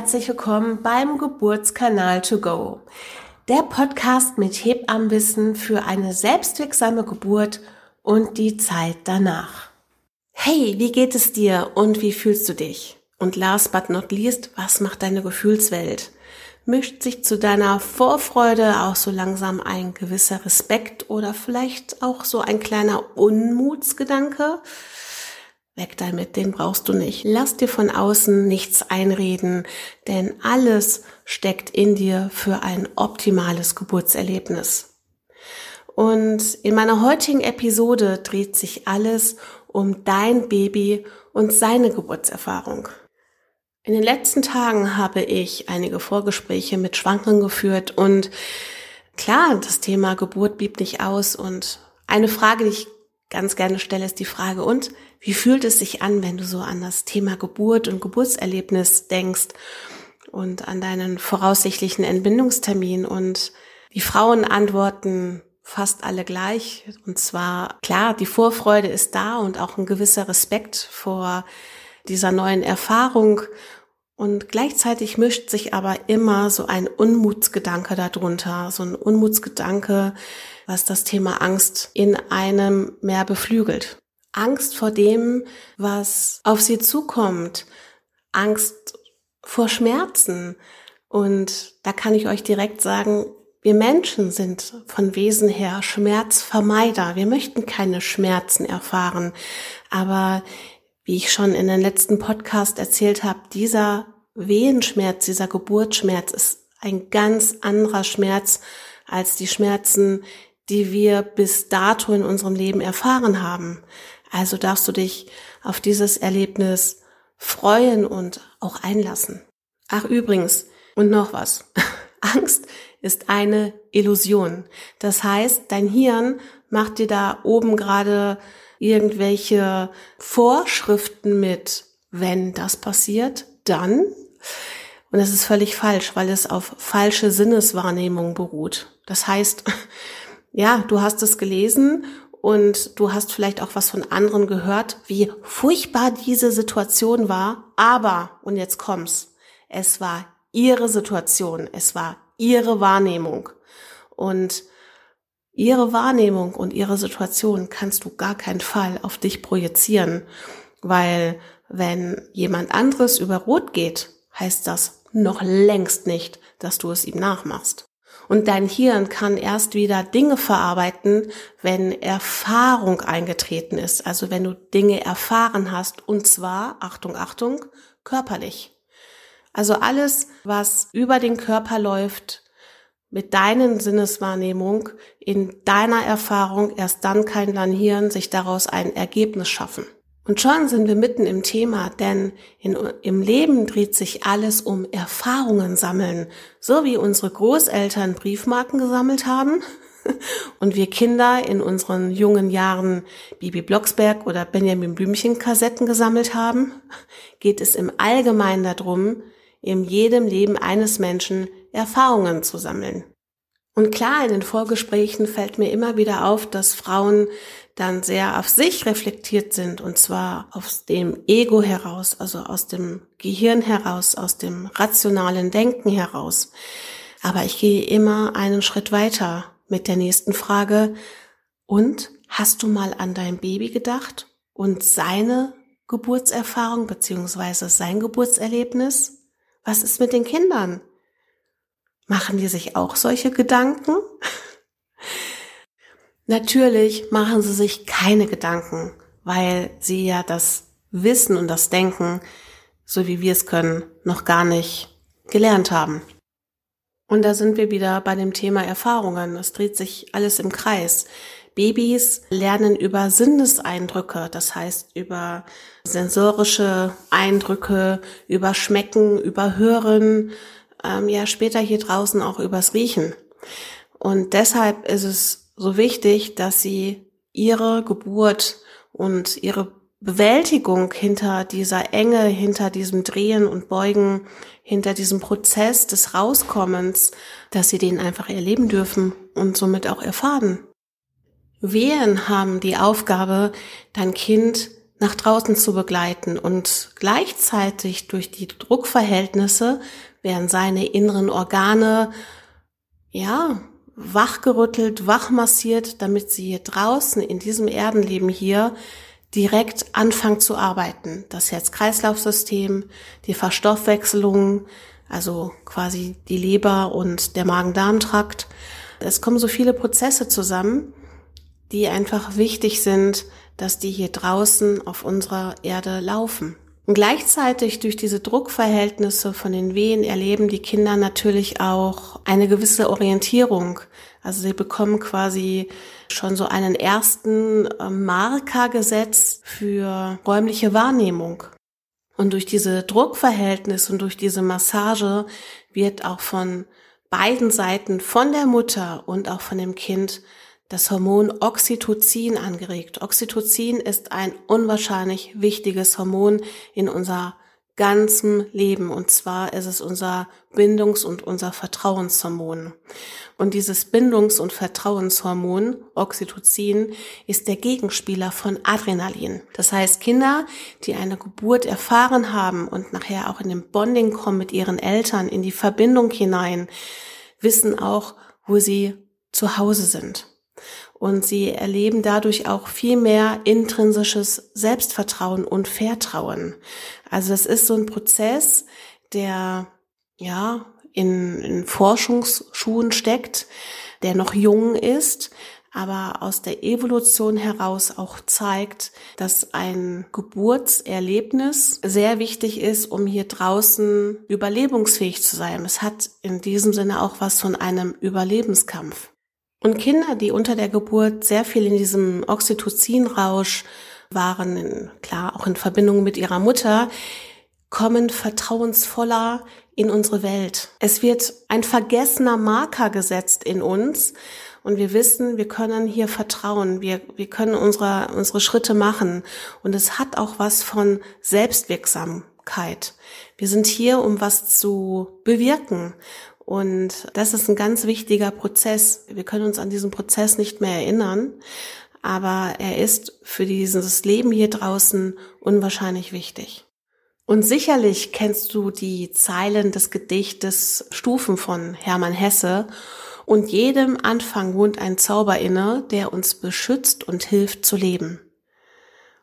herzlich willkommen beim Geburtskanal to go. Der Podcast mit Hebammenwissen für eine selbstwirksame Geburt und die Zeit danach. Hey, wie geht es dir und wie fühlst du dich? Und last but not least, was macht deine Gefühlswelt? Mischt sich zu deiner Vorfreude auch so langsam ein gewisser Respekt oder vielleicht auch so ein kleiner Unmutsgedanke? Weg damit, den brauchst du nicht. Lass dir von außen nichts einreden, denn alles steckt in dir für ein optimales Geburtserlebnis. Und in meiner heutigen Episode dreht sich alles um dein Baby und seine Geburtserfahrung. In den letzten Tagen habe ich einige Vorgespräche mit Schwangeren geführt und klar, das Thema Geburt blieb nicht aus und eine Frage, die ich ganz gerne stelle, ist die Frage, und wie fühlt es sich an, wenn du so an das Thema Geburt und Geburtserlebnis denkst und an deinen voraussichtlichen Entbindungstermin? Und die Frauen antworten fast alle gleich. Und zwar, klar, die Vorfreude ist da und auch ein gewisser Respekt vor dieser neuen Erfahrung. Und gleichzeitig mischt sich aber immer so ein Unmutsgedanke darunter, so ein Unmutsgedanke, was das Thema Angst in einem mehr beflügelt. Angst vor dem, was auf sie zukommt, Angst vor Schmerzen. Und da kann ich euch direkt sagen, wir Menschen sind von Wesen her Schmerzvermeider. Wir möchten keine Schmerzen erfahren. Aber wie ich schon in den letzten Podcast erzählt habe, dieser Wehenschmerz, dieser Geburtsschmerz ist ein ganz anderer Schmerz als die Schmerzen, die wir bis dato in unserem Leben erfahren haben. Also darfst du dich auf dieses Erlebnis freuen und auch einlassen. Ach übrigens, und noch was. Angst ist eine Illusion. Das heißt, dein Hirn macht dir da oben gerade irgendwelche Vorschriften mit, wenn das passiert, dann. Und das ist völlig falsch, weil es auf falsche Sinneswahrnehmung beruht. Das heißt, ja, du hast es gelesen und du hast vielleicht auch was von anderen gehört, wie furchtbar diese Situation war, aber, und jetzt kommt's, es war ihre Situation, es war ihre Wahrnehmung und ihre Wahrnehmung und ihre Situation kannst du gar keinen Fall auf dich projizieren, weil wenn jemand anderes über Rot geht, heißt das noch längst nicht, dass du es ihm nachmachst. Und dein Hirn kann erst wieder Dinge verarbeiten, wenn Erfahrung eingetreten ist. Also wenn du Dinge erfahren hast. Und zwar, Achtung, Achtung, körperlich. Also alles, was über den Körper läuft, mit deinen Sinneswahrnehmung, in deiner Erfahrung, erst dann kann dein Hirn sich daraus ein Ergebnis schaffen. Und schon sind wir mitten im Thema, denn in, im Leben dreht sich alles um Erfahrungen sammeln. So wie unsere Großeltern Briefmarken gesammelt haben und wir Kinder in unseren jungen Jahren Bibi Blocksberg oder Benjamin Blümchen Kassetten gesammelt haben, geht es im Allgemeinen darum, in jedem Leben eines Menschen Erfahrungen zu sammeln. Und klar, in den Vorgesprächen fällt mir immer wieder auf, dass Frauen dann sehr auf sich reflektiert sind und zwar aus dem Ego heraus, also aus dem Gehirn heraus, aus dem rationalen Denken heraus. Aber ich gehe immer einen Schritt weiter mit der nächsten Frage. Und hast du mal an dein Baby gedacht und seine Geburtserfahrung beziehungsweise sein Geburtserlebnis? Was ist mit den Kindern? Machen die sich auch solche Gedanken? Natürlich machen sie sich keine Gedanken, weil sie ja das Wissen und das Denken, so wie wir es können, noch gar nicht gelernt haben. Und da sind wir wieder bei dem Thema Erfahrungen. Es dreht sich alles im Kreis. Babys lernen über Sinneseindrücke, das heißt über sensorische Eindrücke, über Schmecken, über Hören, ähm, ja später hier draußen auch übers Riechen. Und deshalb ist es so wichtig, dass sie ihre Geburt und ihre Bewältigung hinter dieser Enge, hinter diesem Drehen und Beugen, hinter diesem Prozess des Rauskommens, dass sie den einfach erleben dürfen und somit auch erfahren. Wehen haben die Aufgabe, dein Kind nach draußen zu begleiten und gleichzeitig durch die Druckverhältnisse werden seine inneren Organe, ja, wachgerüttelt, wachmassiert, damit sie hier draußen in diesem Erdenleben hier direkt anfangen zu arbeiten. Das Herz-Kreislauf-System, die Verstoffwechselung, also quasi die Leber und der Magen-Darm-Trakt. Es kommen so viele Prozesse zusammen, die einfach wichtig sind, dass die hier draußen auf unserer Erde laufen. Und gleichzeitig durch diese Druckverhältnisse von den Wehen erleben die Kinder natürlich auch eine gewisse Orientierung. Also sie bekommen quasi schon so einen ersten ähm, Marker gesetzt für räumliche Wahrnehmung. Und durch diese Druckverhältnisse und durch diese Massage wird auch von beiden Seiten, von der Mutter und auch von dem Kind, das Hormon Oxytocin angeregt. Oxytocin ist ein unwahrscheinlich wichtiges Hormon in unser ganzem Leben. Und zwar ist es unser Bindungs- und unser Vertrauenshormon. Und dieses Bindungs- und Vertrauenshormon, Oxytocin, ist der Gegenspieler von Adrenalin. Das heißt, Kinder, die eine Geburt erfahren haben und nachher auch in den Bonding kommen mit ihren Eltern, in die Verbindung hinein, wissen auch, wo sie zu Hause sind und sie erleben dadurch auch viel mehr intrinsisches Selbstvertrauen und Vertrauen. Also es ist so ein Prozess, der ja in, in Forschungsschuhen steckt, der noch jung ist, aber aus der Evolution heraus auch zeigt, dass ein Geburtserlebnis sehr wichtig ist, um hier draußen überlebensfähig zu sein. Es hat in diesem Sinne auch was von einem Überlebenskampf. Und Kinder, die unter der Geburt sehr viel in diesem Oxytocinrausch waren, in, klar auch in Verbindung mit ihrer Mutter, kommen vertrauensvoller in unsere Welt. Es wird ein vergessener Marker gesetzt in uns und wir wissen, wir können hier vertrauen, wir, wir können unsere, unsere Schritte machen und es hat auch was von Selbstwirksamkeit. Wir sind hier, um was zu bewirken und das ist ein ganz wichtiger Prozess. Wir können uns an diesen Prozess nicht mehr erinnern, aber er ist für dieses Leben hier draußen unwahrscheinlich wichtig. Und sicherlich kennst du die Zeilen des Gedichtes Stufen von Hermann Hesse. Und jedem Anfang wohnt ein Zauber inne, der uns beschützt und hilft zu leben.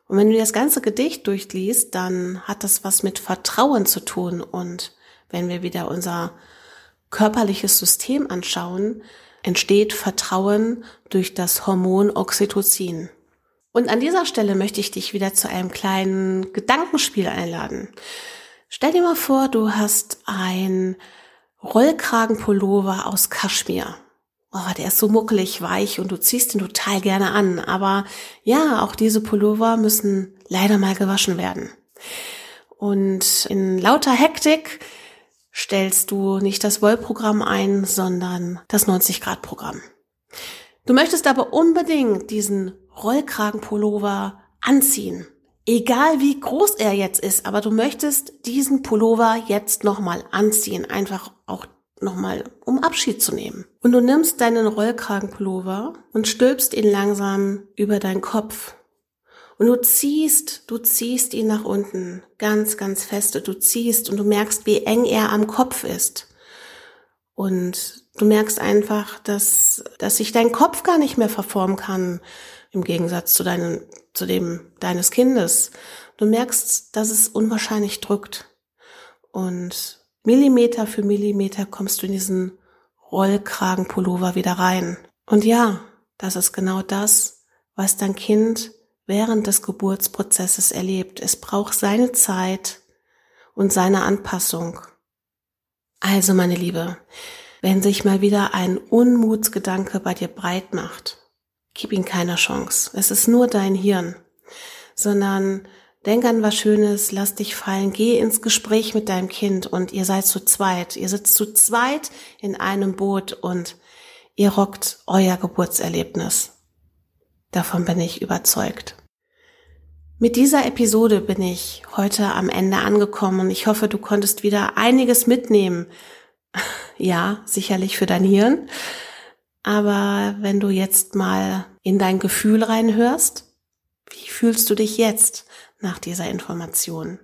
Und wenn du das ganze Gedicht durchliest, dann hat das was mit Vertrauen zu tun. Und wenn wir wieder unser körperliches System anschauen, entsteht Vertrauen durch das Hormon Oxytocin. Und an dieser Stelle möchte ich dich wieder zu einem kleinen Gedankenspiel einladen. Stell dir mal vor, du hast ein Rollkragenpullover aus Kaschmir. Oh, der ist so muckelig weich und du ziehst ihn total gerne an. Aber ja, auch diese Pullover müssen leider mal gewaschen werden. Und in lauter Hektik stellst du nicht das Wollprogramm ein, sondern das 90-Grad-Programm. Du möchtest aber unbedingt diesen Rollkragenpullover anziehen. Egal wie groß er jetzt ist, aber du möchtest diesen Pullover jetzt nochmal anziehen, einfach auch nochmal, um Abschied zu nehmen. Und du nimmst deinen Rollkragenpullover und stülpst ihn langsam über deinen Kopf und du ziehst, du ziehst ihn nach unten, ganz, ganz feste, du ziehst und du merkst, wie eng er am Kopf ist. Und du merkst einfach, dass, dass sich dein Kopf gar nicht mehr verformen kann, im Gegensatz zu deinem, zu dem deines Kindes. Du merkst, dass es unwahrscheinlich drückt. Und Millimeter für Millimeter kommst du in diesen Rollkragenpullover wieder rein. Und ja, das ist genau das, was dein Kind während des Geburtsprozesses erlebt. Es braucht seine Zeit und seine Anpassung. Also, meine Liebe, wenn sich mal wieder ein Unmutsgedanke bei dir breit macht, gib ihm keine Chance. Es ist nur dein Hirn, sondern denk an was Schönes, lass dich fallen, geh ins Gespräch mit deinem Kind und ihr seid zu zweit. Ihr sitzt zu zweit in einem Boot und ihr rockt euer Geburtserlebnis. Davon bin ich überzeugt. Mit dieser Episode bin ich heute am Ende angekommen und ich hoffe, du konntest wieder einiges mitnehmen. Ja, sicherlich für dein Hirn. Aber wenn du jetzt mal in dein Gefühl reinhörst, wie fühlst du dich jetzt? nach dieser Information.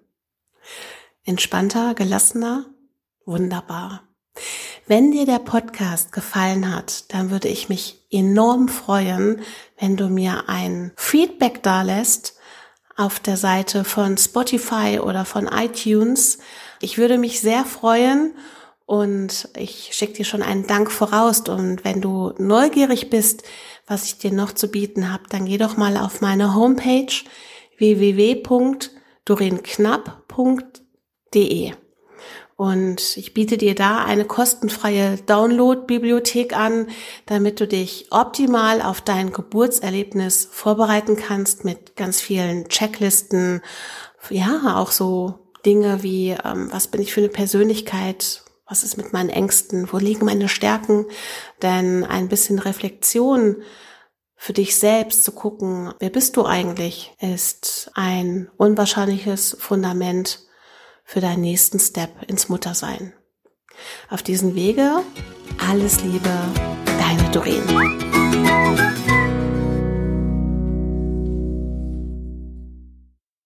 Entspannter, gelassener, wunderbar. Wenn dir der Podcast gefallen hat, dann würde ich mich enorm freuen, wenn du mir ein Feedback dalässt auf der Seite von Spotify oder von iTunes. Ich würde mich sehr freuen und ich schicke dir schon einen Dank voraus. Und wenn du neugierig bist, was ich dir noch zu bieten habe, dann geh doch mal auf meine Homepage www.dorenknapp.de. Und ich biete dir da eine kostenfreie Download-Bibliothek an, damit du dich optimal auf dein Geburtserlebnis vorbereiten kannst mit ganz vielen Checklisten. Ja, auch so Dinge wie, ähm, was bin ich für eine Persönlichkeit? Was ist mit meinen Ängsten? Wo liegen meine Stärken? Denn ein bisschen Reflexion für dich selbst zu gucken, wer bist du eigentlich, ist ein unwahrscheinliches Fundament für deinen nächsten Step ins Muttersein. Auf diesen Wege alles Liebe, deine Doreen.